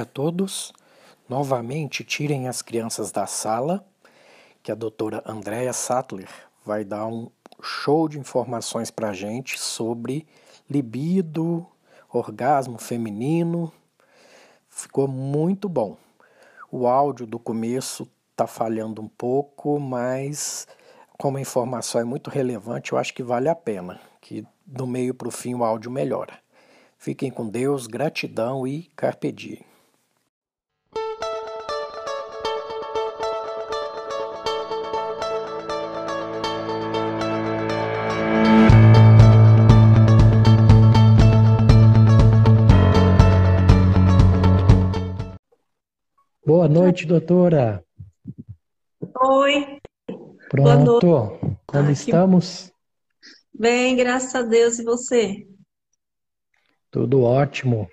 Dia a todos. Novamente, tirem as crianças da sala, que a doutora Andrea Sattler vai dar um show de informações para a gente sobre libido, orgasmo feminino. Ficou muito bom. O áudio do começo está falhando um pouco, mas como a informação é muito relevante, eu acho que vale a pena, que do meio para o fim o áudio melhora. Fiquem com Deus, gratidão e carpe diem. Boa noite, doutora. Oi. Pronto. Como ah, estamos? Que... Bem, graças a Deus. E você? Tudo ótimo.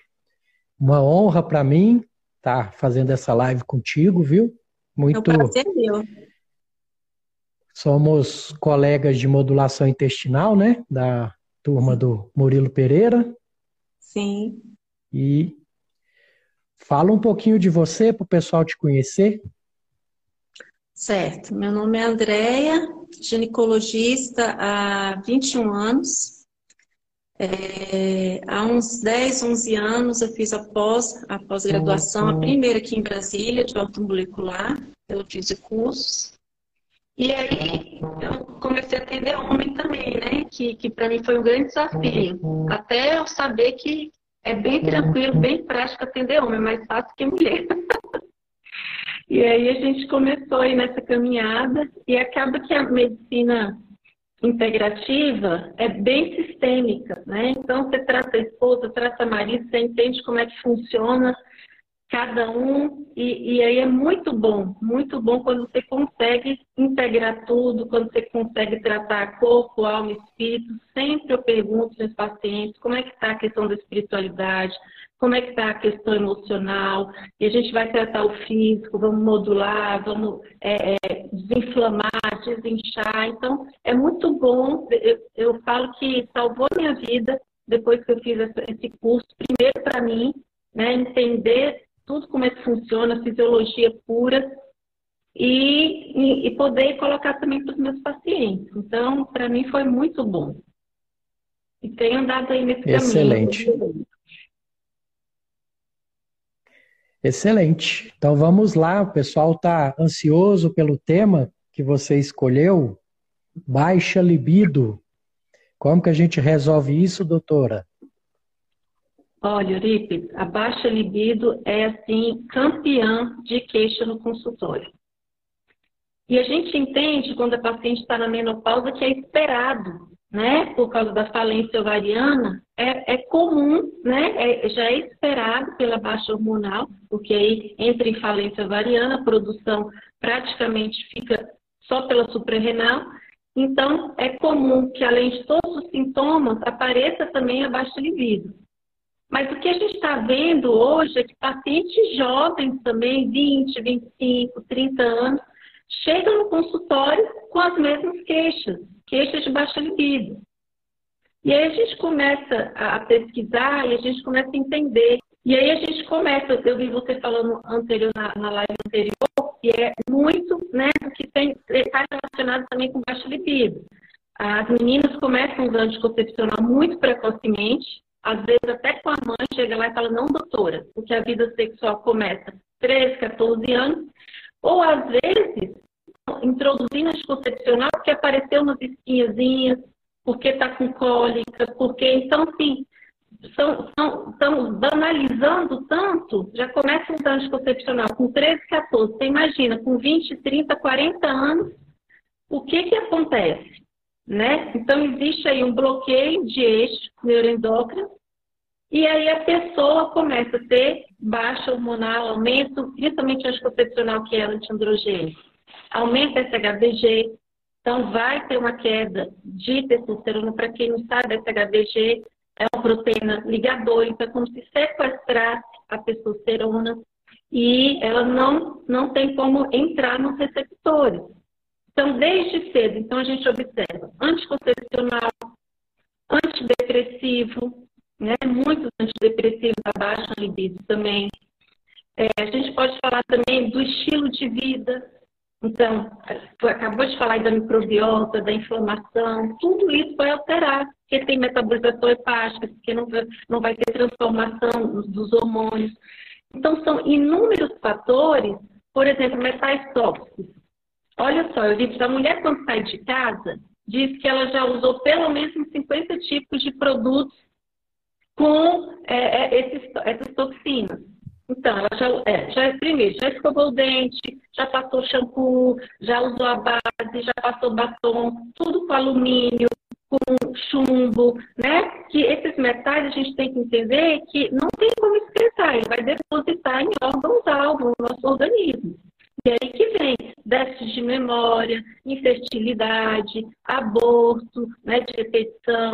Uma honra para mim estar tá fazendo essa live contigo, viu? Muito. É um prazer meu. Somos colegas de modulação intestinal, né? Da turma do Murilo Pereira. Sim. E fala um pouquinho de você para o pessoal te conhecer. Certo. Meu nome é Andréia, ginecologista há 21 anos. É, há uns 10, 11 anos eu fiz a pós, a pós-graduação, a primeira aqui em Brasília, de automolecular, eu fiz cursos. E aí eu comecei a atender homem também, né? Que, que para mim foi um grande desafio. Até eu saber que é bem tranquilo, bem prático atender homem, é mais fácil que mulher. e aí a gente começou aí nessa caminhada e acaba que a medicina integrativa é bem sistêmica, né? Então você trata a esposa, trata a marido, você entende como é que funciona cada um e, e, aí é muito bom, muito bom quando você consegue integrar tudo, quando você consegue tratar corpo, alma, espírito. Sempre eu pergunto meus pacientes como é que está a questão da espiritualidade, como é que está a questão emocional, e a gente vai tratar o físico, vamos modular, vamos é, é, desinflamar, desinchar. Então, é muito bom, eu, eu falo que salvou minha vida depois que eu fiz esse curso, primeiro para mim, né, entender tudo como é que funciona, fisiologia pura, e, e, poder colocar também para os meus pacientes. Então, para mim foi muito bom. E tenho andado aí nesse Excelente. caminho. Excelente. Excelente. Então vamos lá, o pessoal está ansioso pelo tema que você escolheu, baixa libido. Como que a gente resolve isso, doutora? Olha, Euripides, a baixa libido é assim campeã de queixa no consultório. E a gente entende quando a paciente está na menopausa que é esperado né, por causa da falência ovariana, é, é comum, né, é, já é esperado pela baixa hormonal, porque aí entra em falência ovariana, a produção praticamente fica só pela suprarrenal. Então, é comum que, além de todos os sintomas, apareça também a baixa libido. Mas o que a gente está vendo hoje é que pacientes jovens também, 20, 25, 30 anos, chegam no consultório com as mesmas queixas queixas de baixa libido. E aí a gente começa a pesquisar e a gente começa a entender. E aí a gente começa, eu vi você falando anterior, na, na live anterior, que é muito, né, que tem, está relacionado também com baixa libido. As meninas começam usando anticoncepcional muito precocemente, às vezes até com a mãe chega lá e fala, não, doutora, porque a vida sexual começa 13, 14 anos, ou às vezes introduzindo anticoncepcional porque apareceu umas espinhazinhas, porque está com cólica, porque. Então, assim, estamos banalizando tanto, já começa um anticoncepcional com 13, 14. Você imagina, com 20, 30, 40 anos, o que, que acontece? Né? Então, existe aí um bloqueio de eixo neuroendócrino, e aí a pessoa começa a ter baixa hormonal, aumento, principalmente anticoncepcional, que é antiandrogênico, aumenta HDG, então vai ter uma queda de testosterona. Para quem não sabe, HDG é uma proteína ligadora, então é como se sequestrasse a testosterona e ela não, não tem como entrar nos receptores. Então, desde cedo, então a gente observa anticoncepcional, antidepressivo, né? muitos antidepressivos abaixam a libido também. É, a gente pode falar também do estilo de vida. Então, acabou de falar da microbiota, da inflamação, tudo isso vai alterar, porque tem metabolização hepática, porque não vai, não vai ter transformação dos hormônios. Então, são inúmeros fatores, por exemplo, metais tóxicos. Olha só, eu disse, a mulher quando sai de casa, diz que ela já usou pelo menos 50 tipos de produtos com é, é, esses, essas toxinas. Então, ela já, é, já, primeiro, já escovou o dente, já passou shampoo, já usou a base, já passou batom, tudo com alumínio, com chumbo, né? Que esses metais a gente tem que entender que não tem como excretar, ele vai depositar em órgãos-alvo no nosso organismo. E aí que vem déficit de memória, infertilidade, aborto, né, de repetição.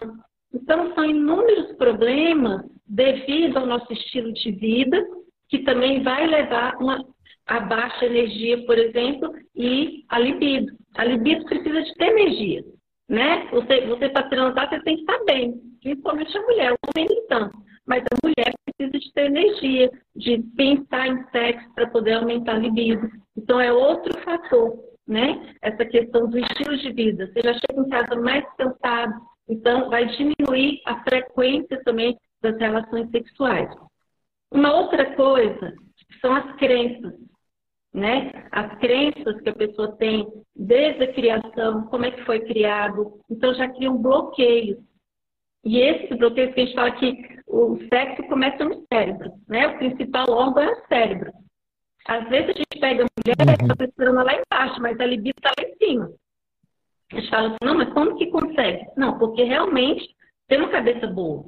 Então, são inúmeros problemas devido ao nosso estilo de vida, que também vai levar uma, a baixa energia, por exemplo, e a libido. A libido precisa de ter energia, né? Você, você para transar, você tem que estar bem, principalmente a mulher, o homem nem tanto. Mas a mulher precisa de ter energia, de pensar em sexo para poder aumentar a libido. Então, é outro fator, né? Essa questão do estilo de vida. Você já chega em casa mais cansado, então, vai diminuir a frequência também das relações sexuais. Uma outra coisa são as crenças, né? As crenças que a pessoa tem desde a criação, como é que foi criado. Então, já cria um bloqueio. E esse bloqueio que a gente fala que o sexo começa no cérebro, né? O principal órgão é o cérebro. Às vezes a gente pega a mulher, uhum. está lá embaixo, mas a libido está lá em cima. A gente fala assim, não, mas como que consegue? Não, porque realmente tem uma cabeça boa.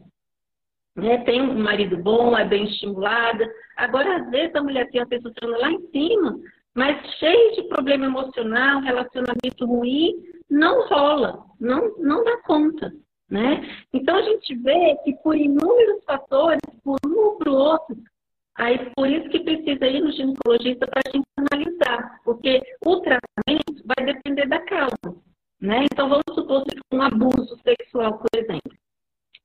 Né? Tem um marido bom, é bem estimulada. Agora, às vezes, a mulher tem a testosterona lá em cima, mas cheia de problema emocional, relacionamento ruim, não rola, não, não dá conta. Né? Então, a gente vê que por inúmeros fatores, por um ou por outro, aí por isso que precisa ir no ginecologista para a gente analisar, porque o tratamento vai depender da causa. Né? Então, vamos supor que um abuso sexual, por exemplo,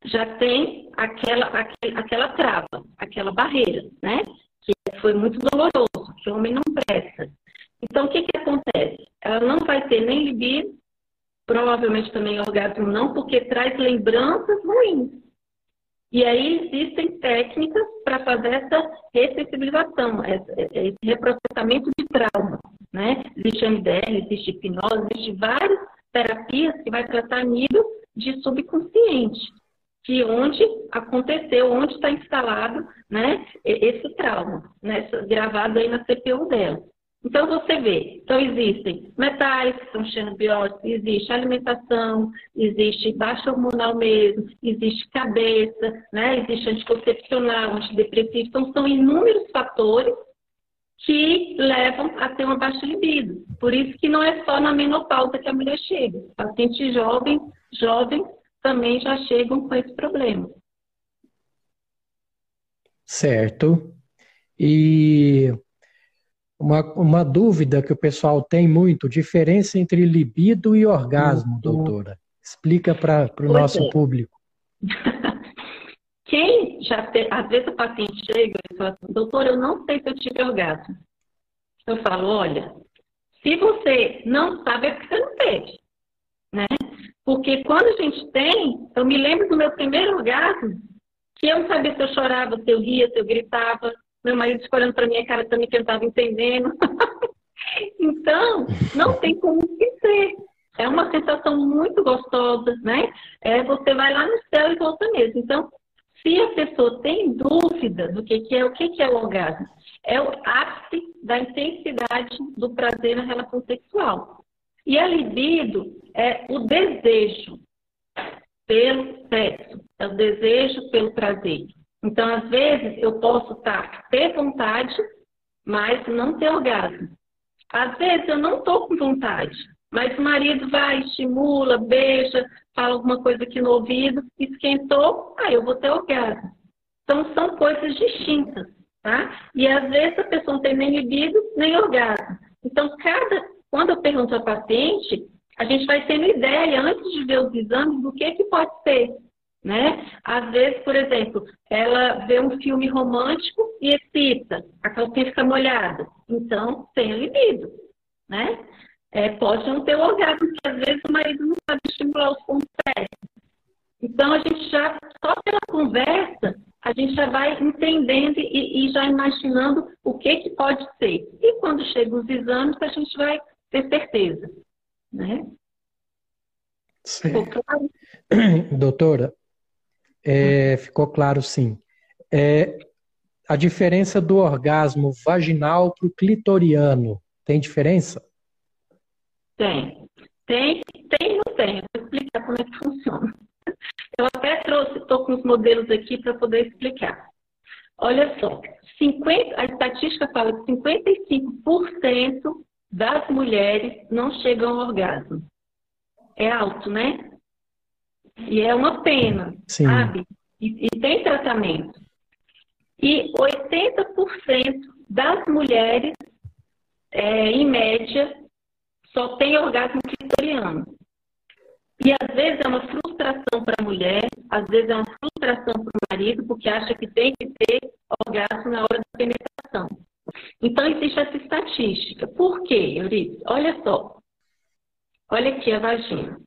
já tem aquela, aquela, aquela trava, aquela barreira, né? Que foi muito doloroso, que o homem não presta. Então, o que, que acontece? Ela não vai ter nem libido, provavelmente também orgasmo não, porque traz lembranças ruins. E aí existem técnicas para fazer essa ressensibilização, esse reprocessamento de trauma. Né? Existe MDR, existe hipnose, existe vários terapias que vai tratar nível de subconsciente, que onde aconteceu, onde está instalado né, esse trauma, né, gravado aí na CPU dela. Então você vê, então existem metais que são xenobióticos, existe alimentação, existe baixa hormonal mesmo, existe cabeça, né, existe anticoncepcional, antidepressivo, então são inúmeros fatores que levam a ter uma baixa libido. Por isso que não é só na menopausa que a mulher chega. Pacientes jovens, jovens também já chegam com esse problema. Certo. E uma, uma dúvida que o pessoal tem muito, diferença entre libido e orgasmo, uhum. doutora. Explica para o nosso é. público. Quem já tem, às vezes o paciente chega e fala assim, doutor, eu não sei se eu tive orgasmo. Eu falo, olha, se você não sabe, é porque você não teve. Né? Porque quando a gente tem, eu me lembro do meu primeiro orgasmo, que eu não sabia se eu chorava, se eu ria, se eu gritava. Meu marido escolhendo para minha cara também que eu estava entendendo. então, não tem como esquecer. É uma sensação muito gostosa, né? É, você vai lá no céu e volta mesmo. Então, Se a pessoa tem dúvida do que, que é o que, que é o orgasmo, é o ápice da intensidade do prazer na relação sexual. E a libido é o desejo pelo sexo, é o desejo pelo prazer. Então, às vezes, eu posso estar ter vontade, mas não ter orgasmo. Às vezes, eu não estou com vontade, mas o marido vai, estimula, beija, fala alguma coisa aqui no ouvido, esquentou, aí eu vou ter orgasmo. Então, são coisas distintas, tá? E às vezes a pessoa não tem nem libido, nem orgasmo. Então, cada, quando eu pergunto ao paciente, a gente vai tendo ideia, antes de ver os exames, do que, que pode ser. Né? Às vezes, por exemplo, ela vê um filme romântico e excita, a calcinha fica molhada. Então, tem libido. Né? é, pode não ter o orgasmo, porque às vezes o marido não sabe estimular os pontos Então, a gente já, só pela conversa, a gente já vai entendendo e, e, já imaginando o que, que pode ser. E quando chegam os exames, a gente vai ter certeza. Né? Ficou claro? Doutora, é, ficou claro sim. É, a diferença do orgasmo vaginal para o clitoriano, tem diferença? Tem. Tem, tem não tem. vou explicar como é que funciona. Eu até trouxe, estou com os modelos aqui para poder explicar. Olha só, 50, a estatística fala que 55% das mulheres não chegam ao orgasmo. É alto, né? E é uma pena, Sim. sabe? E, e tem tratamento. E 80% das mulheres, é, em média, só tem orgasmo clitoriano. E às vezes é uma frustração para a mulher, às vezes é uma frustração para o marido, porque acha que tem que ter orgasmo na hora da penetração. Então existe essa estatística. Por quê, Euripides? Olha só. Olha aqui a vagina.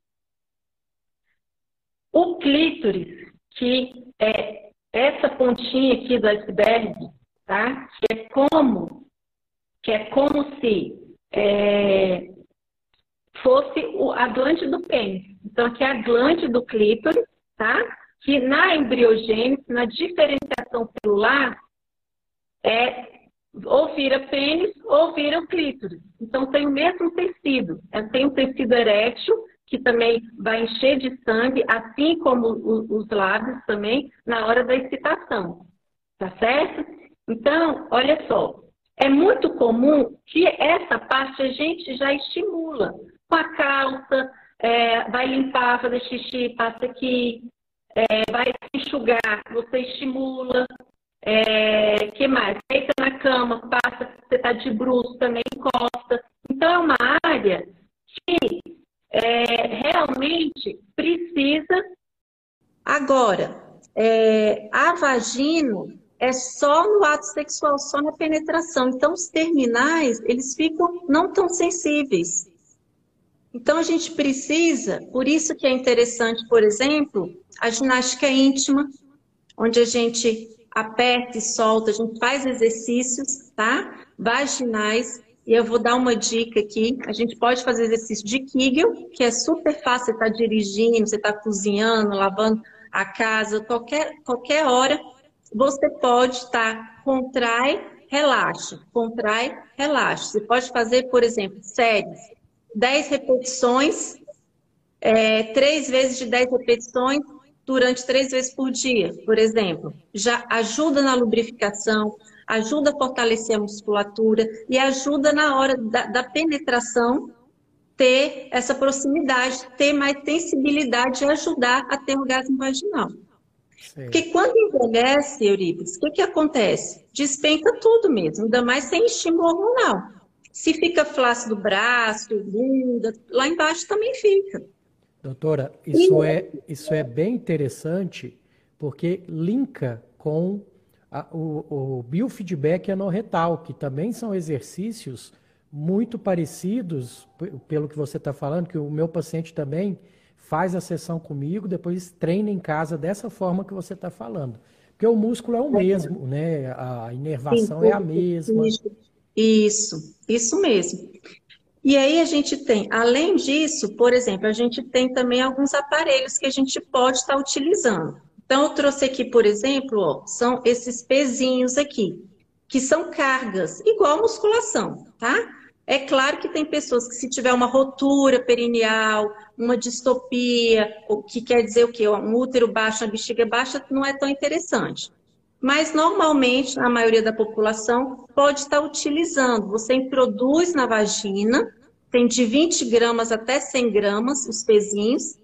O clítoris, que é essa pontinha aqui do iceberg, tá? Que é como, que é como se é, fosse a glande do pênis. Então, aqui é a glande do clítoris, tá? Que na embriogênese, na diferenciação celular, é ou vira pênis ou vira o clítoris. Então, tem o mesmo tecido. É, tem o tecido erétil, que também vai encher de sangue, assim como os lábios também, na hora da excitação. Tá certo? Então, olha só. É muito comum que essa parte a gente já estimula com a calça, é, vai limpar, fazer xixi, passa aqui, é, vai enxugar, você estimula. É, que mais? Deita na cama, passa, você está de bruxo, também encosta. Então é uma área que é, realmente precisa. Agora, é, a vagina é só no ato sexual, só na penetração. Então, os terminais, eles ficam não tão sensíveis. Então a gente precisa, por isso que é interessante, por exemplo, a ginástica íntima, onde a gente aperta e solta, a gente faz exercícios, tá? Vaginais. E eu vou dar uma dica aqui. A gente pode fazer exercício de Kegel, que é super fácil. Você está dirigindo, você está cozinhando, lavando a casa, qualquer, qualquer hora, você pode estar tá, contrai, relaxa, contrai, relaxa. Você pode fazer, por exemplo, séries 10 repetições, é, três vezes de 10 repetições durante três vezes por dia, por exemplo. Já ajuda na lubrificação, ajuda a fortalecer a musculatura e ajuda na hora da, da penetração ter essa proximidade, ter mais sensibilidade e ajudar a ter orgasmo vaginal. Sim. Porque quando envelhece, Eurípides, o que, que acontece? Despenca tudo mesmo, ainda mais sem estímulo hormonal. Se fica flácido braço, bunda, lá embaixo também fica. Doutora, isso, e... é, isso é bem interessante porque linka com a, o, o biofeedback anorretal, que também são exercícios muito parecidos, pelo que você está falando, que o meu paciente também faz a sessão comigo, depois treina em casa dessa forma que você está falando. Porque o músculo é o mesmo, né? A inervação Sim, é a mesma. Isso. Isso, isso mesmo. E aí a gente tem, além disso, por exemplo, a gente tem também alguns aparelhos que a gente pode estar utilizando. Então, eu trouxe aqui, por exemplo, ó, são esses pezinhos aqui, que são cargas, igual musculação, tá? É claro que tem pessoas que se tiver uma rotura perineal, uma distopia, o que quer dizer o quê? Um útero baixo, uma bexiga baixa, não é tão interessante. Mas normalmente, a maioria da população pode estar utilizando. Você introduz na vagina, tem de 20 gramas até 100 gramas os pezinhos.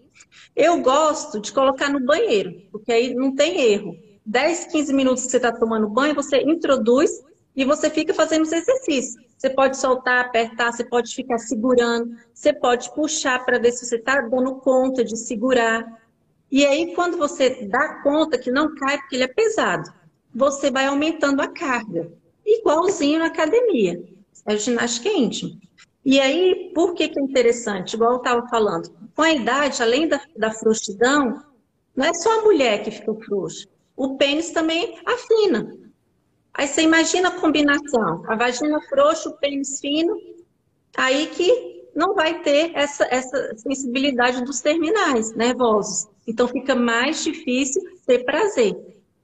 Eu gosto de colocar no banheiro, porque aí não tem erro. 10, 15 minutos que você está tomando banho, você introduz e você fica fazendo os exercícios. Você pode soltar, apertar, você pode ficar segurando, você pode puxar para ver se você está dando conta de segurar. E aí, quando você dá conta que não cai, porque ele é pesado, você vai aumentando a carga, igualzinho na academia. É ginástica íntima. E aí, por que, que é interessante? Igual eu estava falando, com a idade, além da, da frouxidão, não é só a mulher que fica frouxa. O pênis também afina. Aí você imagina a combinação, a vagina frouxa, o pênis fino, aí que não vai ter essa, essa sensibilidade dos terminais nervosos. Então fica mais difícil ter prazer,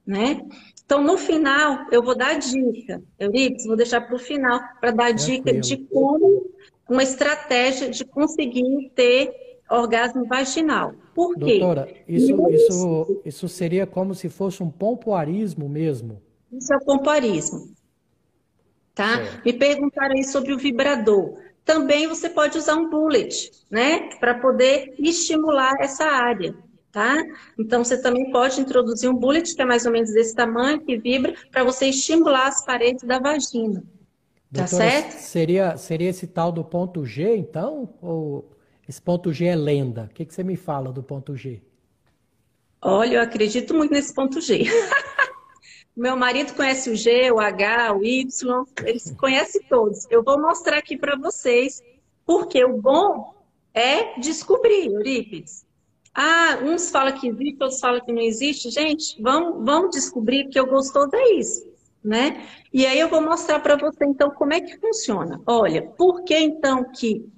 né? Então, no final, eu vou dar a dica. Euripides, vou deixar para o final, para dar a dica de como uma estratégia de conseguir ter orgasmo vaginal. Por quê? Doutora, isso, isso, isso seria como se fosse um pompoarismo mesmo? Isso é o pompoarismo. Tá? É. Me perguntaram aí sobre o vibrador. Também você pode usar um bullet, né? Para poder estimular essa área. Tá? Então, você também pode introduzir um bullet, que é mais ou menos desse tamanho, que vibra, para você estimular as paredes da vagina. Tá Doutora, certo? Seria, seria esse tal do ponto G, então? Ou esse ponto G é lenda? O que, que você me fala do ponto G? Olha, eu acredito muito nesse ponto G. Meu marido conhece o G, o H, o Y, eles conhecem todos. Eu vou mostrar aqui para vocês, porque o bom é descobrir, Eurípides. Ah, uns falam que existe, outros falam que não existe. Gente, vamos, vamos descobrir que eu gostoso é isso, né? E aí eu vou mostrar para você, então, como é que funciona. Olha, por que, então, que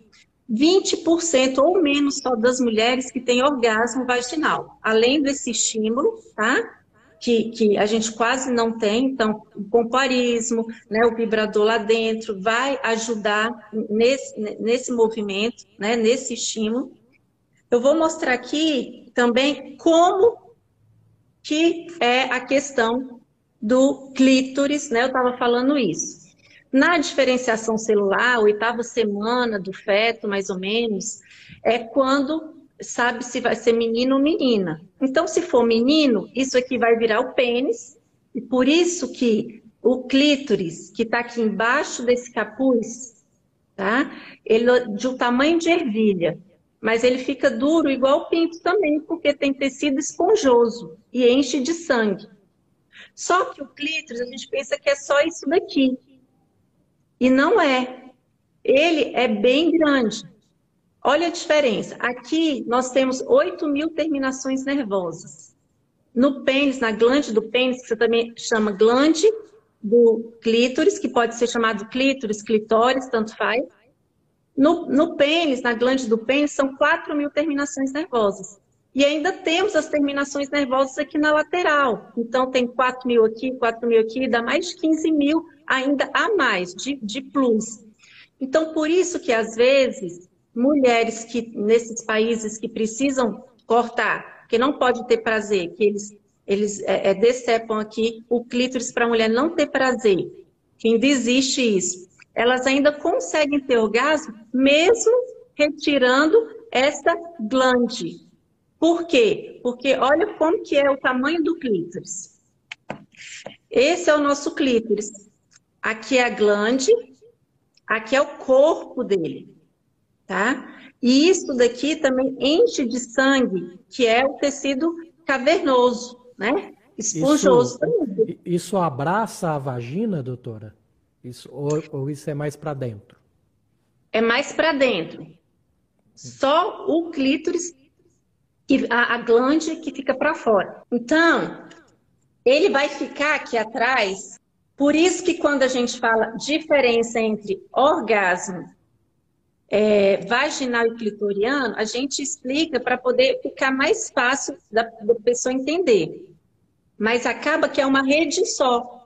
20% ou menos só das mulheres que têm orgasmo vaginal, além desse estímulo, tá? que, que a gente quase não tem, então o pomparismo, né, o vibrador lá dentro vai ajudar nesse, nesse movimento, né, nesse estímulo. Eu vou mostrar aqui também como que é a questão do clítoris, né? Eu estava falando isso. Na diferenciação celular, oitava semana do feto, mais ou menos, é quando sabe se vai ser menino ou menina. Então, se for menino, isso aqui vai virar o pênis, e por isso que o clítoris, que está aqui embaixo desse capuz, tá? Ele é de um tamanho de ervilha, mas ele fica duro igual o pinto também, porque tem tecido esponjoso e enche de sangue. Só que o clítoris, a gente pensa que é só isso daqui. E não é. Ele é bem grande. Olha a diferença. Aqui nós temos 8 mil terminações nervosas. No pênis, na glande do pênis, que você também chama glande do clítoris, que pode ser chamado clítoris, clitóris, tanto faz. No, no pênis, na glande do pênis, são 4 mil terminações nervosas. E ainda temos as terminações nervosas aqui na lateral. Então, tem 4 mil aqui, 4 mil aqui, dá mais de 15 mil ainda a mais, de, de plus. Então, por isso que, às vezes, mulheres que nesses países que precisam cortar, que não pode ter prazer, que eles, eles é, é, decepam aqui o clítoris para a mulher não ter prazer, que ainda existe isso. Elas ainda conseguem ter orgasmo mesmo retirando essa glande. Por quê? Porque olha como que é o tamanho do clítoris. Esse é o nosso clítoris. Aqui é a glande, aqui é o corpo dele tá? E isso daqui também enche de sangue, que é o tecido cavernoso, né? Esponjoso isso. Isso abraça a vagina, doutora? Isso, ou, ou isso é mais para dentro? É mais para dentro. Só o clítoris e a, a que fica para fora. Então, ele vai ficar aqui atrás. Por isso que quando a gente fala diferença entre orgasmo é, vaginal e clitoriano, a gente explica para poder ficar mais fácil da, da pessoa entender. mas acaba que é uma rede só.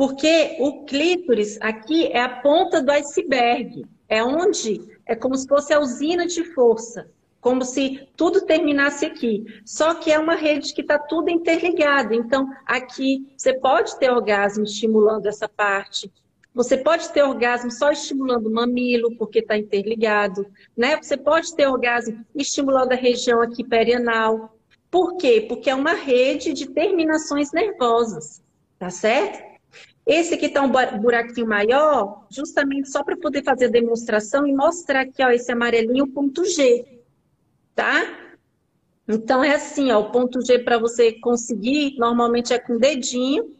Porque o clítoris aqui é a ponta do iceberg, é onde é como se fosse a usina de força, como se tudo terminasse aqui. Só que é uma rede que está tudo interligada. Então, aqui você pode ter orgasmo estimulando essa parte, você pode ter orgasmo só estimulando o mamilo, porque está interligado, né? Você pode ter orgasmo estimulando a região aqui perianal. Por quê? Porque é uma rede de terminações nervosas, tá certo? Esse aqui está um buraquinho maior, justamente só para poder fazer a demonstração e mostrar aqui, ó, esse amarelinho, ponto G, tá? Então, é assim, ó, o ponto G para você conseguir, normalmente é com o dedinho,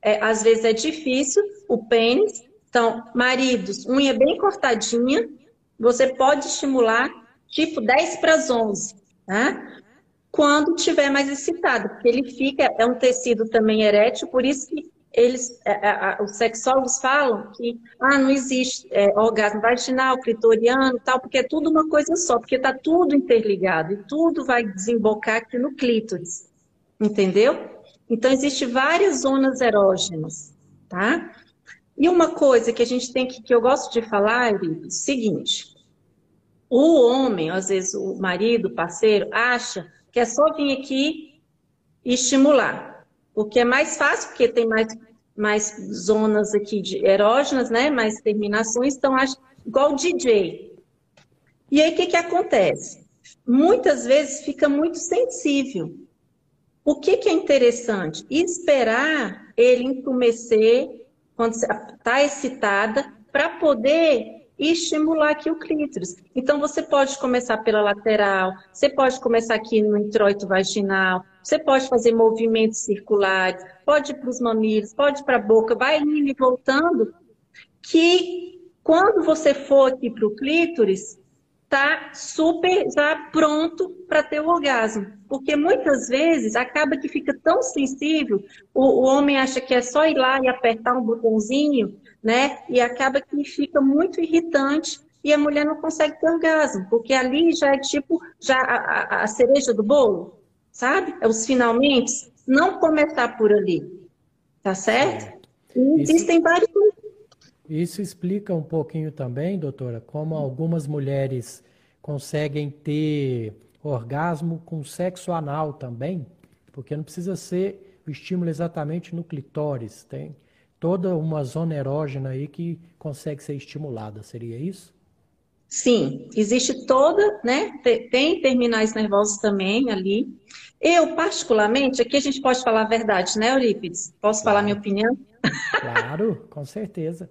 é, às vezes é difícil, o pênis. Então, maridos, unha bem cortadinha, você pode estimular tipo 10 para as 11, tá? Quando tiver mais excitado, porque ele fica, é um tecido também erétil, por isso que eles, é, é, os sexólogos falam que ah, não existe é, orgasmo vaginal, clitoriano, tal, porque é tudo uma coisa só, porque está tudo interligado e tudo vai desembocar aqui no clítoris, entendeu? Então, existem várias zonas erógenas, tá? E uma coisa que a gente tem que, que eu gosto de falar, é o seguinte: o homem, às vezes o marido, o parceiro, acha que é só vir aqui e estimular. Porque é mais fácil, porque tem mais, mais zonas aqui de erógenas, né? Mais terminações, então acha igual o DJ. E aí o que, que acontece? Muitas vezes fica muito sensível. O que, que é interessante? Esperar ele entumecer quando está excitada para poder estimular aqui o clítoris. Então, você pode começar pela lateral, você pode começar aqui no introito vaginal, você pode fazer movimentos circulares, pode ir para os mamilos, pode ir para a boca, vai indo e voltando, que quando você for aqui para o clítoris, tá super já pronto para ter o orgasmo. Porque muitas vezes acaba que fica tão sensível, o, o, homem acha que é só ir lá e apertar um botãozinho, né? E acaba que fica muito irritante e a mulher não consegue ter orgasmo, porque ali já é tipo já a, a cereja do bolo, sabe? É os finalmente. Não começar por ali, tá certo? E existem vários isso explica um pouquinho também, doutora, como algumas mulheres conseguem ter orgasmo com sexo anal também, porque não precisa ser o estímulo exatamente no clitóris, tem toda uma zona erógena aí que consegue ser estimulada, seria isso? Sim, existe toda, né? Tem terminais nervosos também ali. Eu, particularmente, aqui a gente pode falar a verdade, né, Eurípides? Posso claro. falar minha opinião? Claro, com certeza.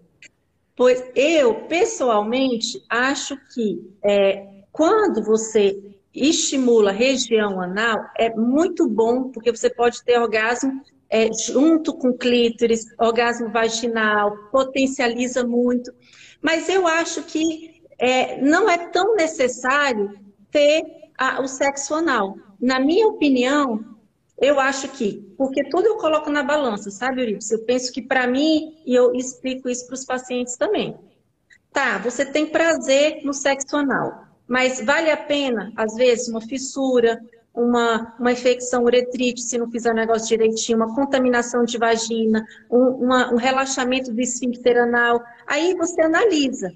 Pois eu, pessoalmente, acho que é, quando você estimula a região anal, é muito bom, porque você pode ter orgasmo é, junto com clítoris, orgasmo vaginal, potencializa muito. Mas eu acho que é, não é tão necessário ter a, o sexo anal. Na minha opinião, eu acho que, porque tudo eu coloco na balança, sabe, Euripides? Eu penso que para mim, e eu explico isso para os pacientes também. Tá, você tem prazer no sexo anal, mas vale a pena, às vezes, uma fissura, uma, uma infecção uretrite, se não fizer o negócio direitinho, uma contaminação de vagina, um, uma, um relaxamento do esfíncter anal. Aí você analisa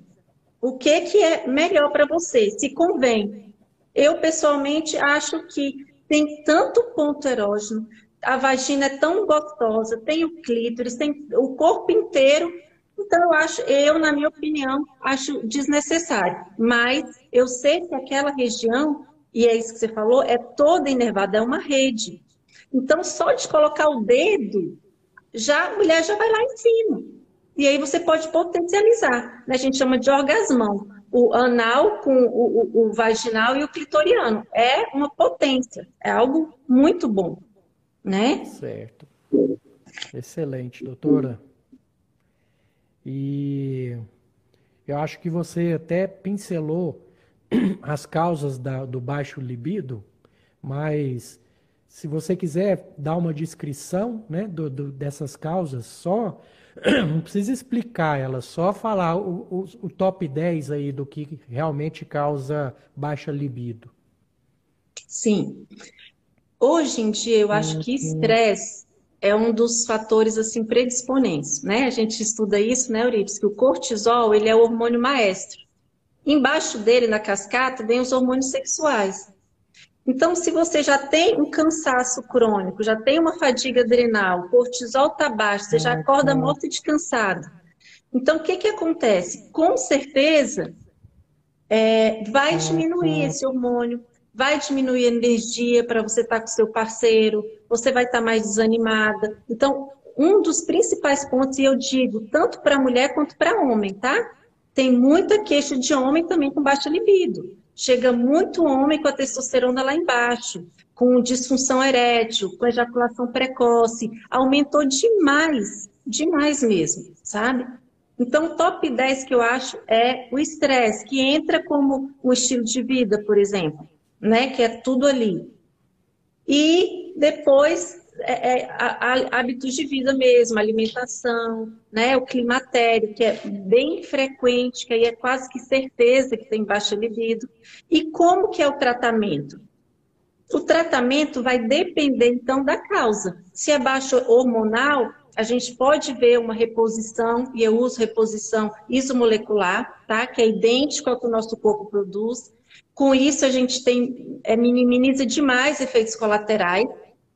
o que, que é melhor para você, se convém. Eu, pessoalmente, acho que tem tanto ponto erógeno, a vagina é tão gostosa, tem o clítoris, tem o corpo inteiro. Então, eu acho, eu, na minha opinião, acho desnecessário. Mas eu sei que aquela região, e é isso que você falou, é toda inervada, é uma rede. Então, só de colocar o dedo, já a mulher já vai lá em cima. E aí você pode potencializar. Né? A gente chama de orgasmão o anal com o, o, o, vaginal e o clitoriano. É uma potência, é algo muito bom, né? Certo. Excelente, doutora. E eu acho que você até pincelou as causas da, do baixo libido, mas se você quiser dar uma descrição né, do, do, dessas causas só, não precisa explicar ela, só falar o, o, o, top 10 aí do que realmente causa baixa libido. Sim. Hoje em dia, eu acho que uhum. estresse é um dos fatores assim predisponentes, né? A gente estuda isso, né, Euripides, que o cortisol, ele é o hormônio maestro. Embaixo dele, na cascata, vem os hormônios sexuais. Então, se você já tem um cansaço crônico, já tem uma fadiga adrenal, o cortisol está baixo, você já acorda morto e descansado. Então, o que, que acontece? Com certeza, é, vai diminuir esse hormônio, vai diminuir a energia para você estar tá com seu parceiro, você vai estar tá mais desanimada. Então, um dos principais pontos, e eu digo tanto para mulher quanto para homem, tá? Tem muita queixa de homem também com baixa libido. Chega muito homem com a testosterona lá embaixo, com disfunção erétil, com ejaculação precoce. Aumentou demais, demais mesmo, sabe? Então, o top 10 que eu acho é o estresse, que entra como um estilo de vida, por exemplo, né? Que é tudo ali. E depois é, é, hábitos de vida mesmo, alimentação, né? O climatério, que é bem frequente, que aí é quase que certeza que tem baixa libido. E como que é o tratamento? O tratamento vai depender, então, da causa. Se é baixo hormonal, a gente pode ver uma reposição, e eu uso reposição isomolecular, tá? que é idêntico ao que o nosso corpo produz. Com isso, a gente tem, é, minimiza demais efeitos colaterais,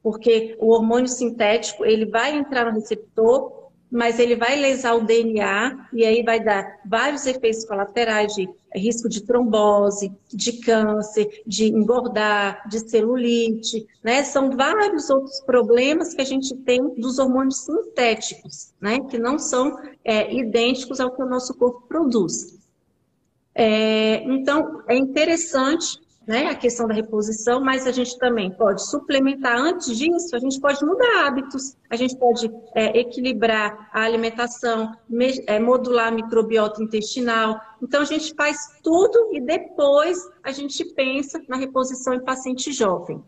porque o hormônio sintético ele vai entrar no receptor mas ele vai lesar o DNA e aí vai dar vários efeitos colaterais de risco de trombose, de câncer, de engordar, de celulite, né? São vários outros problemas que a gente tem dos hormônios sintéticos, né? Que não são é, idênticos ao que o nosso corpo produz. É, então, é interessante né, a questão da reposição, mas a gente também pode suplementar. Antes disso, a gente pode mudar hábitos, a gente pode é, equilibrar a alimentação, me, é, modular a microbiota intestinal. Então, a gente faz tudo e depois a gente pensa na reposição em paciente jovem.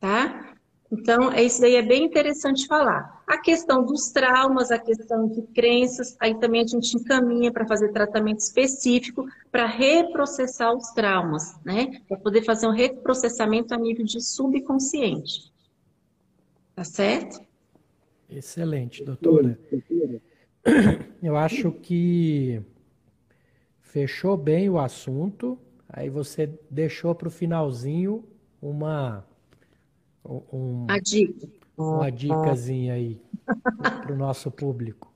Tá? Então, é isso daí é bem interessante falar. A questão dos traumas, a questão de crenças, aí também a gente encaminha para fazer tratamento específico para reprocessar os traumas, né? Para poder fazer um reprocessamento a nível de subconsciente. Tá certo? Excelente, doutora. Eu acho que fechou bem o assunto. Aí você deixou para o finalzinho uma um, a dica. Uma dicasinha aí para o nosso público.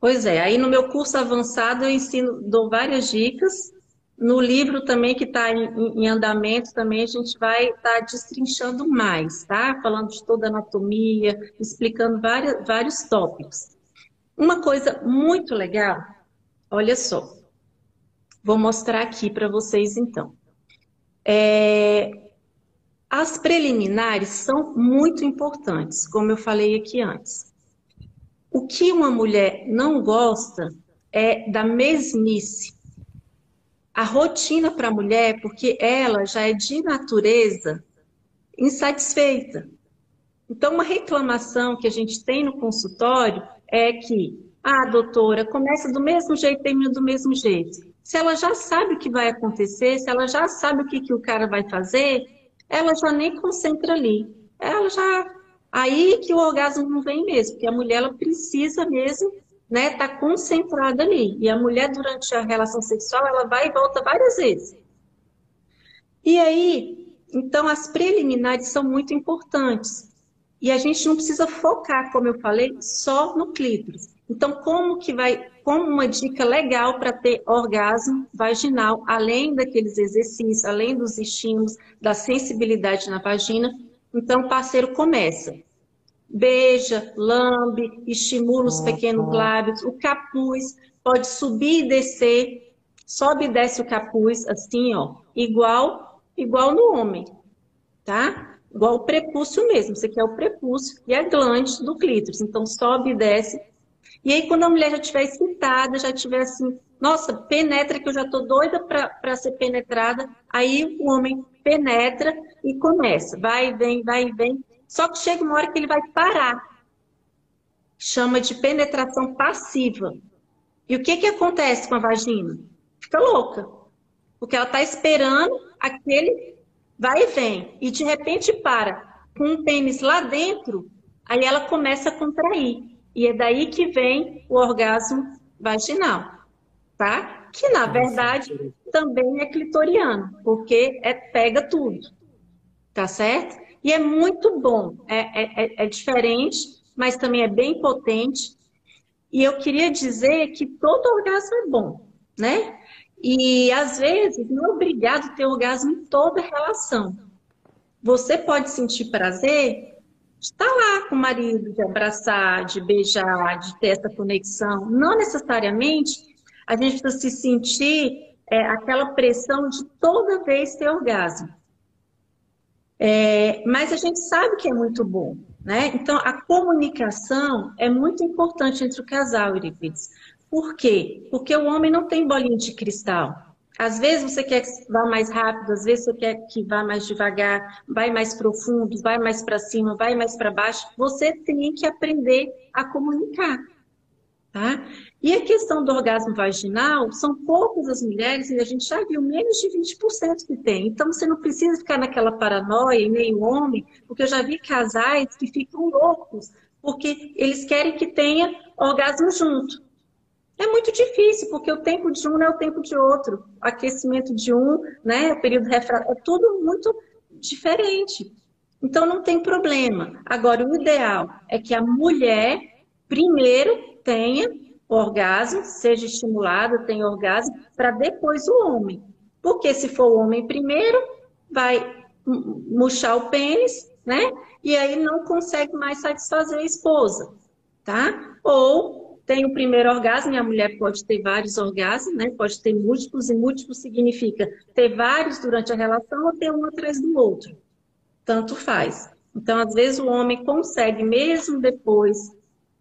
Pois é, aí no meu curso avançado eu ensino, dou várias dicas. No livro também que está em, em, andamento também a gente vai estar tá destrinchando mais, tá? Falando de toda a anatomia, explicando várias, vários tópicos. Uma coisa muito legal, olha só, vou mostrar aqui para vocês então. É, as preliminares são muito importantes, como eu falei aqui antes. O que uma mulher não gosta é da mesmice. A rotina para a mulher, porque ela já é de natureza insatisfeita. Então, uma reclamação que a gente tem no consultório é que, ah, doutora, começa do mesmo jeito, termina do mesmo jeito. Se ela já sabe o que vai acontecer, se ela já sabe o que, que o cara vai fazer, ela já nem concentra ali. Ela já. Aí que o orgasmo não vem mesmo, porque a mulher ela precisa mesmo né, tá concentrada ali. E a mulher, durante a relação sexual, ela vai e volta várias vezes. E aí, então, as preliminares são muito importantes. E a gente não precisa focar, como eu falei, só no clítoris. Então, como que vai, como uma dica legal para ter orgasmo vaginal, além daqueles exercícios, além dos estímulos, da sensibilidade na vagina, então o parceiro começa. Beija, lambe, estimula os pequenos lábios, o capuz pode subir e descer, sobe e desce o capuz, assim, ó, igual, igual no homem, tá? Igual o prepúcio mesmo, isso aqui é o prepúcio e a glande do clítoris, então sobe e desce e aí, quando a mulher já estiver excitada, já estiver assim, nossa, penetra que eu já estou doida para ser penetrada, aí o homem penetra e começa, vai, vem, vai, vem. Só que chega uma hora que ele vai parar. Chama de penetração passiva. E o que, que acontece com a vagina? Fica louca. Porque ela está esperando aquele vai e vem. E de repente para. Com o pênis lá dentro, aí ela começa a contrair. E é daí que vem o orgasmo vaginal, tá? Que na verdade também é clitoriano, porque é, pega tudo, tá certo? E é muito bom, é, é, é, é diferente, mas também é bem potente. E eu queria dizer que todo orgasmo é bom, né? E às vezes não é obrigado a ter orgasmo em toda relação. Você pode sentir prazer estar lá com o marido, de abraçar, de beijar, de ter essa conexão. Não necessariamente a gente precisa se sentir é, aquela pressão de toda vez ter orgasmo. É, mas a gente sabe que é muito bom, né? Então, a comunicação é muito importante entre o casal, Euripides. Por quê? Porque o homem não tem bolinha de cristal. Às vezes você quer que vá mais rápido, às vezes você quer que vá mais devagar, vai mais profundo, vai mais para cima, vai mais para baixo. Você tem que aprender a comunicar. Tá? E a questão do orgasmo vaginal, são poucas as mulheres, e a gente já viu menos de 20% que tem. Então você não precisa ficar naquela paranoia, e nem o homem, porque eu já vi casais que ficam loucos, porque eles querem que tenha orgasmo junto. É muito difícil, porque o tempo de um não é o tempo de outro. O aquecimento de um, né, o período refratário, é tudo muito diferente. Então não tem problema. Agora, o ideal é que a mulher primeiro tenha orgasmo, seja estimulada, tenha orgasmo, para depois o homem. Porque se for o homem primeiro, vai murchar o pênis, né? E aí não consegue mais satisfazer a esposa, tá? Ou tem o primeiro orgasmo, e a mulher pode ter vários orgasmos, né? Pode ter múltiplos, e múltiplos significa ter vários durante a relação ou ter um atrás do outro. Tanto faz. Então, às vezes, o homem consegue, mesmo depois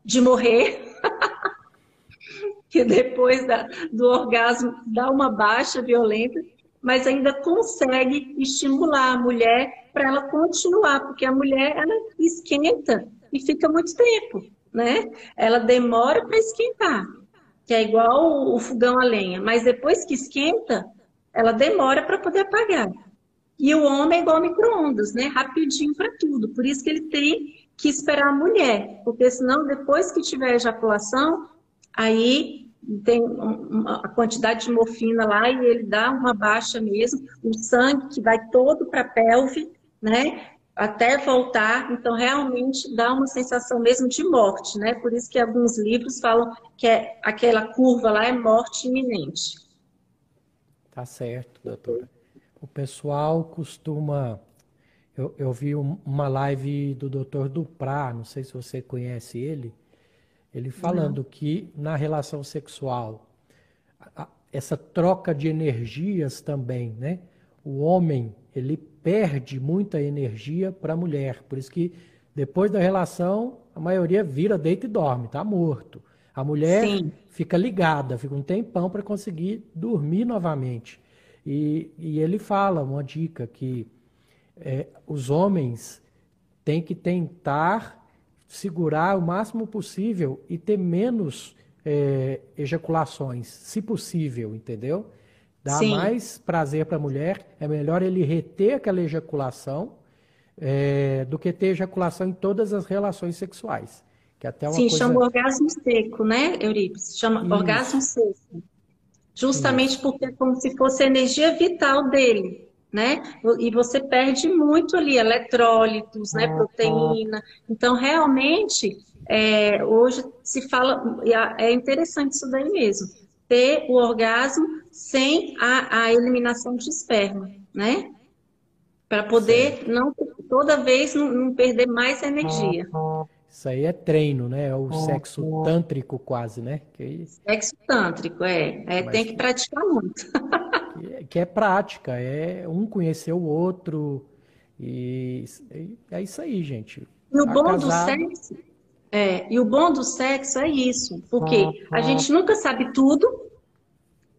de morrer, que depois da, do orgasmo dá uma baixa violenta, mas ainda consegue estimular a mulher para ela continuar, porque a mulher ela esquenta e fica muito tempo né? Ela demora para esquentar, que é igual o fogão a lenha, mas depois que esquenta, ela demora para poder apagar. E o homem é igual micro-ondas, né? Rapidinho para tudo. Por isso que ele tem que esperar a mulher, porque senão depois que tiver ejaculação, aí tem a quantidade de morfina lá e ele dá uma baixa mesmo, o sangue que vai todo para a pelve, né? Até voltar, então realmente dá uma sensação mesmo de morte, né? Por isso que alguns livros falam que é, aquela curva lá é morte iminente. Tá certo, doutora. O pessoal costuma. Eu, eu vi uma live do doutor Duprá, não sei se você conhece ele, ele falando não. que na relação sexual, essa troca de energias também, né? O homem, ele perde muita energia para a mulher. Por isso que depois da relação, a maioria vira, deita e dorme, tá morto. A mulher Sim. fica ligada, fica um tempão para conseguir dormir novamente. E, e, ele fala uma dica que é, os homens têm que tentar segurar o máximo possível e ter menos é, ejaculações, se possível, entendeu? Dá Sim. mais prazer para a mulher, é melhor ele reter aquela ejaculação é, do que ter ejaculação em todas as relações sexuais. Que até uma Sim, coisa... chama orgasmo seco, né, Eurípides? Chama Isso. orgasmo seco. Justamente Isso. porque é como se fosse a energia vital dele, né? E você perde muito ali eletrólitos, né, proteína. Então, realmente, é, hoje se fala, é interessante isso daí mesmo, ter o orgasmo sem a, a eliminação de esperma, né? Para poder certo. não toda vez não, não, perder mais energia. Isso aí é treino, né? É o sexo tântrico quase, né? Que... Sexo tântrico, é. é tem que praticar muito. que, é, prática, é um conhecer o outro. E é isso aí, gente. E o tá bom casado... do sexo é, e o bom do sexo é isso, porque a gente nunca sabe tudo,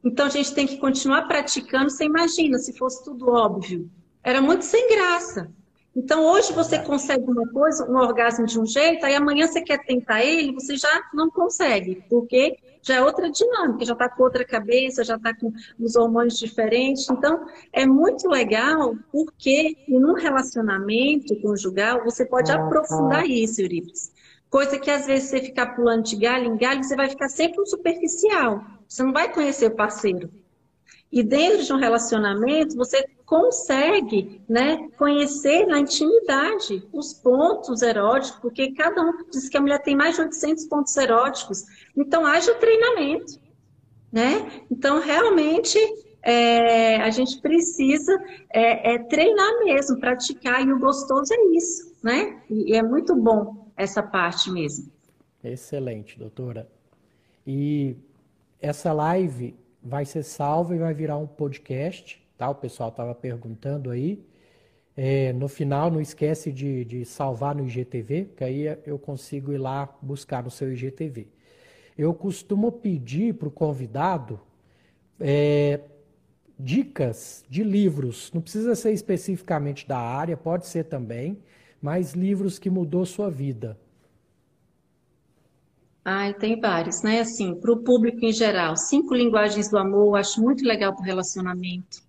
então a gente tem que continuar praticando. Você imagina se fosse tudo óbvio. Era muito sem graça. Então, hoje você consegue uma coisa, um orgasmo de um jeito, aí amanhã você quer tentar ele, você já não consegue, porque já é outra dinâmica, já está com outra cabeça, já está com os hormônios diferentes. Então, é muito legal, porque num relacionamento conjugal, você pode aprofundar isso, Euripides. Coisa que às vezes você ficar pulando de galho em galho, você vai ficar sempre um superficial. Você não vai conhecer o parceiro. E dentro de um relacionamento, você consegue né, conhecer na intimidade os pontos eróticos, porque cada um diz que a mulher tem mais de 800 pontos eróticos. Então, haja treinamento. Né? Então, realmente, é, a gente precisa é, é, treinar mesmo, praticar, e o gostoso é isso. Né? E, e é muito bom essa parte mesmo. Excelente, doutora. E essa live vai ser salva e vai virar um podcast tá? O pessoal estava perguntando aí. É, no final, não esquece de, de salvar no IGTV, que aí eu consigo ir lá buscar no seu IGTV. Eu costumo pedir para o convidado é, dicas de livros, não precisa ser especificamente da área, pode ser também, mas livros que mudou sua vida. Ai, tem vários, né? Assim, para o público em geral, cinco linguagens do amor, eu acho muito legal para o relacionamento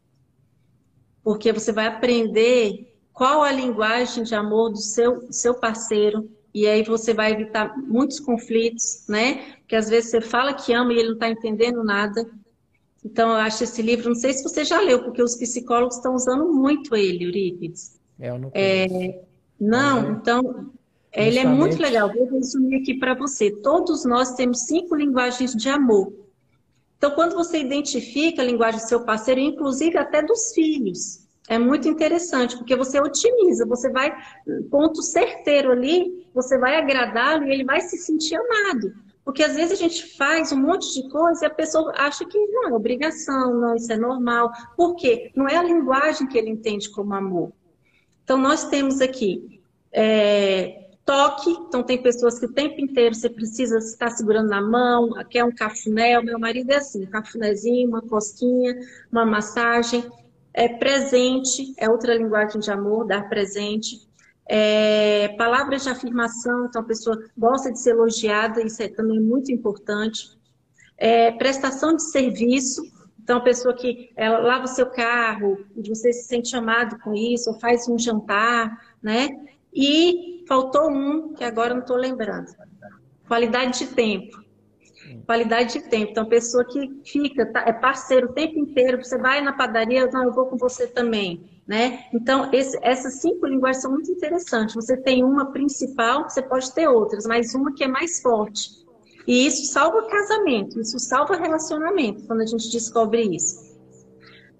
porque você vai aprender qual a linguagem de amor do seu, seu parceiro, e aí você vai evitar muitos conflitos, né? Porque às vezes você fala que ama e ele não está entendendo nada. Então, eu acho esse livro, não sei se você já leu, porque os psicólogos estão usando muito ele, Eurípides. É, eu não é, Não, então, ele é muito legal. Vou resumir aqui para você. Todos nós temos cinco linguagens de amor. Então, quando você identifica a linguagem do seu parceiro, inclusive até dos filhos, é muito interessante, porque você otimiza, você vai, ponto certeiro ali, você vai agradá-lo e ele vai se sentir amado. Porque às vezes a gente faz um monte de coisa e a pessoa acha que não é obrigação, não, isso é normal. Por quê? Não é a linguagem que ele entende como amor. Então, nós temos aqui é, toque. Então, tem pessoas que o tempo inteiro você precisa estar segurando na mão, quer um cafuné. O meu marido é assim: um cafunézinho, uma cosquinha, uma massagem. É presente, é outra linguagem de amor, dar presente. É, palavras de afirmação, então a pessoa gosta de ser elogiada, isso é também muito importante. É, prestação de serviço, então a pessoa que ela lava o seu carro, você se sente chamado com isso, ou faz um jantar, né? E faltou um, que agora não estou lembrando. Qualidade de tempo. Qualidade de tempo. Então, pessoa que fica, tá, é parceiro o tempo inteiro, você vai na padaria, não, eu vou com você também. Né? Então, esse, essas cinco linguagens são muito interessantes. Você tem uma principal, você pode ter outras, mas uma que é mais forte. E isso salva casamento, isso salva relacionamento, quando a gente descobre isso.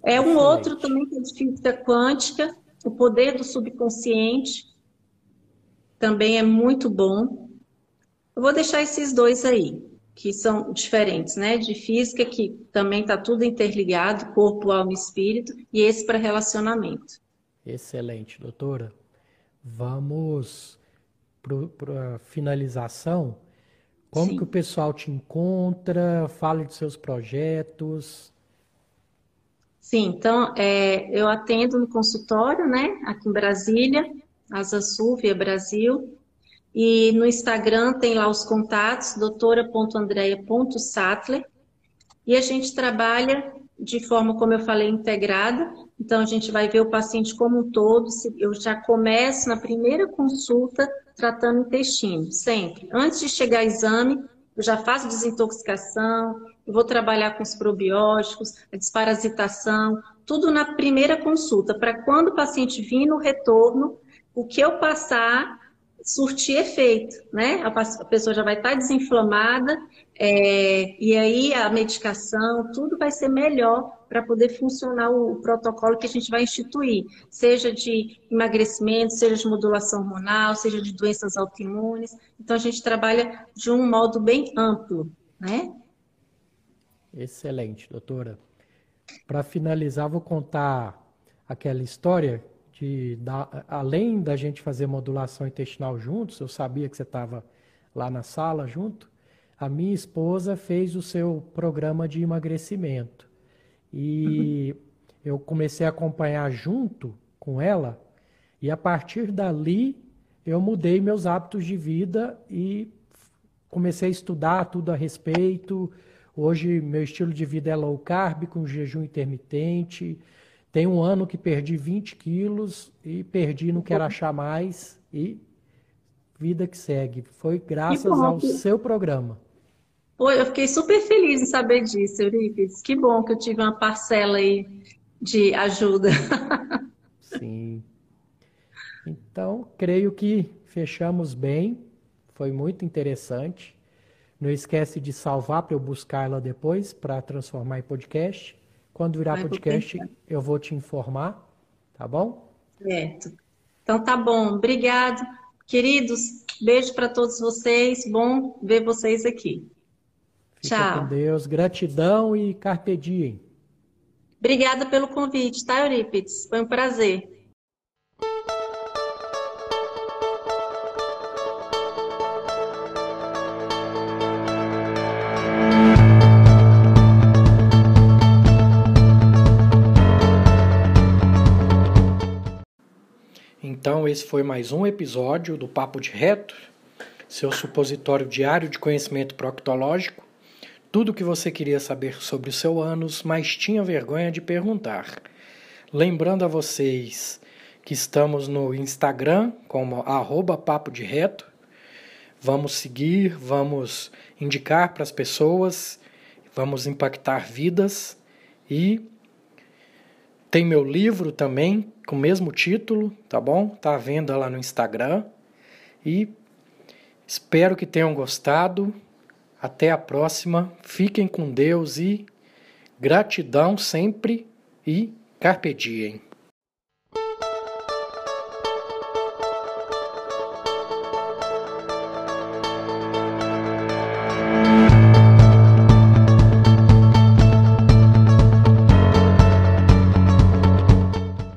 É um outro também que é de física quântica, o poder do subconsciente, também é muito bom. Eu vou deixar esses dois aí, que são diferentes, né? De física, que também está tudo interligado, corpo, alma e espírito, e esse para relacionamento. Excelente, doutora. Vamos para a finalização. Como Sim. que o pessoal te encontra? Fale de seus projetos. Sim, então é, eu atendo no consultório, né, aqui em Brasília, Asa Sul, Via Brasil. E no Instagram tem lá os contatos, doutora.andrea.sattler. E a gente trabalha de forma, como eu falei, integrada. Então, a gente vai ver o paciente como um todo. Eu já começo na primeira consulta tratando o intestino, sempre. Antes de chegar ao exame, eu já faço desintoxicação, eu vou trabalhar com os probióticos, a desparasitação, tudo na primeira consulta, para quando o paciente vir no retorno, o que eu passar surtir efeito, né? A pessoa já vai estar desinflamada é, e aí a medicação, tudo vai ser melhor para poder funcionar o protocolo que a gente vai instituir, seja de emagrecimento, seja de modulação hormonal, seja de doenças autoimunes. Então a gente trabalha de um modo bem amplo, né? Excelente, doutora. Para finalizar, vou contar aquela história de da, além da gente fazer modulação intestinal juntos, eu sabia que você estava lá na sala junto, a minha esposa fez o seu programa de emagrecimento. E uhum. eu comecei a acompanhar junto com ela, E a partir dali, eu mudei meus hábitos de vida e comecei a estudar tudo a respeito. Hoje, meu estilo de vida é low carb, com jejum intermitente. Tem um ano que perdi 20 quilos e perdi, não quero achar mais. E vida que segue. Foi graças ao seu programa. Oi, eu fiquei super feliz em saber disso, Euripides. Que bom que eu tive uma parcela aí de ajuda. Sim. Então, creio que fechamos bem. Foi muito interessante. Não esquece de salvar para eu buscar ela depois para transformar em podcast. Quando virar podcast, eu vou te informar, tá bom? Certo. Então tá bom. Obrigado. Queridos, beijo para todos vocês. Bom ver vocês aqui. Fica Tchau. com Deus. Gratidão e carpe diem. Obrigada pelo convite, tá, Eurípides? Foi um prazer. Então, esse foi mais um episódio do Papo de Reto, seu supositório diário de conhecimento proctológico. Tudo o que você queria saber sobre o seu ânus, mas tinha vergonha de perguntar. Lembrando a vocês que estamos no Instagram como arroba Papo de Reto. Vamos seguir, vamos indicar para as pessoas, vamos impactar vidas e tem meu livro também, com o mesmo título, tá bom? Tá à venda lá no Instagram. E espero que tenham gostado. Até a próxima. Fiquem com Deus e gratidão sempre e carpe diem.